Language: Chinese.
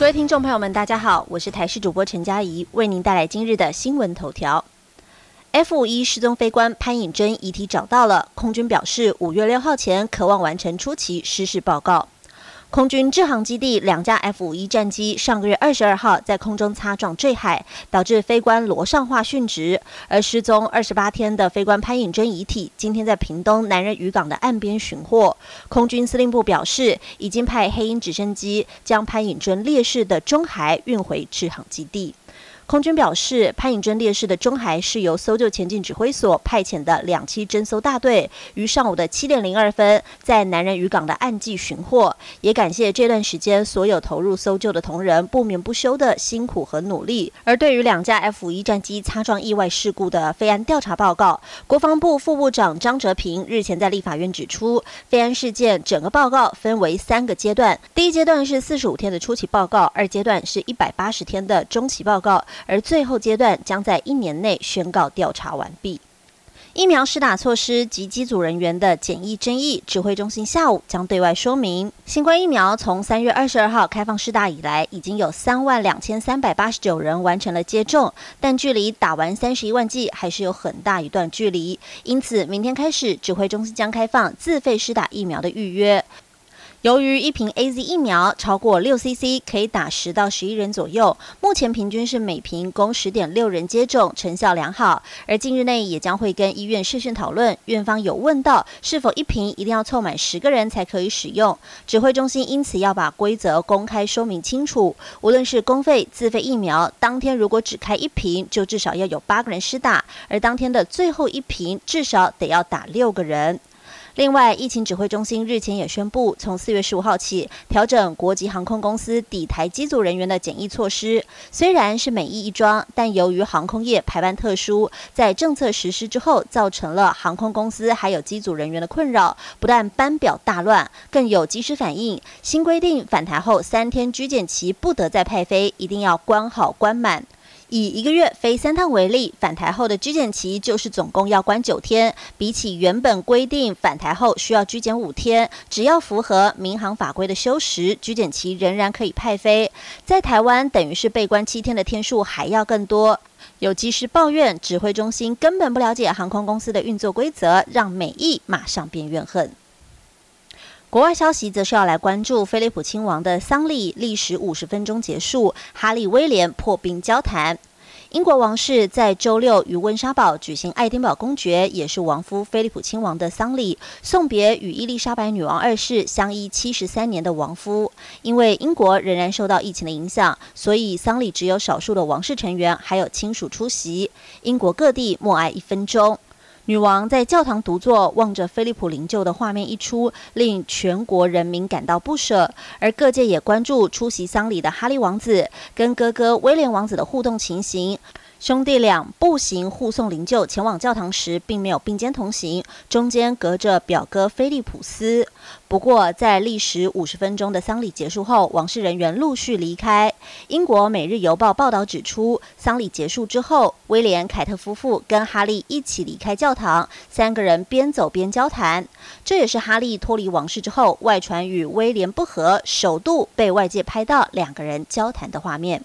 各位听众朋友们，大家好，我是台视主播陈佳怡，为您带来今日的新闻头条。F 五一失踪飞官潘颖珍遗体找到了，空军表示五月六号前渴望完成初期失事报告。空军制航基地两架 F 五一战机上个月二十二号在空中擦撞坠海，导致飞官罗尚化殉职。而失踪二十八天的飞官潘颖珍遗体，今天在屏东南人渔港的岸边寻获。空军司令部表示，已经派黑鹰直升机将潘颖珍烈士的中骸运回制航基地。空军表示，潘颖珍烈士的中海是由搜救前进指挥所派遣的两栖侦搜大队于上午的七点零二分在南人渔港的岸际寻获。也感谢这段时间所有投入搜救的同仁不眠不休的辛苦和努力。而对于两架 F 一战机擦撞意外事故的飞安调查报告，国防部副部长张哲平日前在立法院指出，飞安事件整个报告分为三个阶段，第一阶段是四十五天的初期报告，二阶段是一百八十天的中期报告。而最后阶段将在一年内宣告调查完毕。疫苗施打措施及机组人员的检疫争议，指挥中心下午将对外说明。新冠疫苗从三月二十二号开放施打以来，已经有三万两千三百八十九人完成了接种，但距离打完三十一万剂还是有很大一段距离。因此，明天开始，指挥中心将开放自费施打疫苗的预约。由于一瓶 A Z 疫苗超过六 C C 可以打十到十一人左右，目前平均是每瓶供十点六人接种，成效良好。而近日内也将会跟医院视讯讨论，院方有问到是否一瓶一定要凑满十个人才可以使用。指挥中心因此要把规则公开说明清楚，无论是公费自费疫苗，当天如果只开一瓶，就至少要有八个人施打，而当天的最后一瓶至少得要打六个人。另外，疫情指挥中心日前也宣布，从四月十五号起调整国际航空公司抵台机组人员的检疫措施。虽然是美意一桩，但由于航空业排班特殊，在政策实施之后，造成了航空公司还有机组人员的困扰，不但班表大乱，更有及时反应。新规定返台后三天居检期不得再派飞，一定要关好关满。以一个月飞三趟为例，返台后的居检期就是总共要关九天。比起原本规定返台后需要居检五天，只要符合民航法规的休时，居检期仍然可以派飞。在台湾，等于是被关七天的天数还要更多。有机师抱怨，指挥中心根本不了解航空公司的运作规则，让美意马上变怨恨。国外消息则是要来关注菲利普亲王的丧礼历时五十分钟结束，哈利威廉破冰交谈。英国王室在周六与温莎堡举行爱丁堡公爵，也是王夫菲利普亲王的丧礼，送别与伊丽莎白女王二世相依七十三年的王夫。因为英国仍然受到疫情的影响，所以丧礼只有少数的王室成员还有亲属出席。英国各地默哀一分钟。女王在教堂独坐，望着菲利普灵柩的画面一出，令全国人民感到不舍。而各界也关注出席丧礼的哈利王子跟哥哥威廉王子的互动情形。兄弟俩步行护送灵柩前往教堂时，并没有并肩同行，中间隔着表哥菲利普斯。不过，在历时五十分钟的丧礼结束后，王室人员陆续离开。英国《每日邮报》报道指出，丧礼结束之后，威廉凯特夫妇跟哈利一起离开教堂，三个人边走边交谈。这也是哈利脱离王室之后，外传与威廉不和，首度被外界拍到两个人交谈的画面。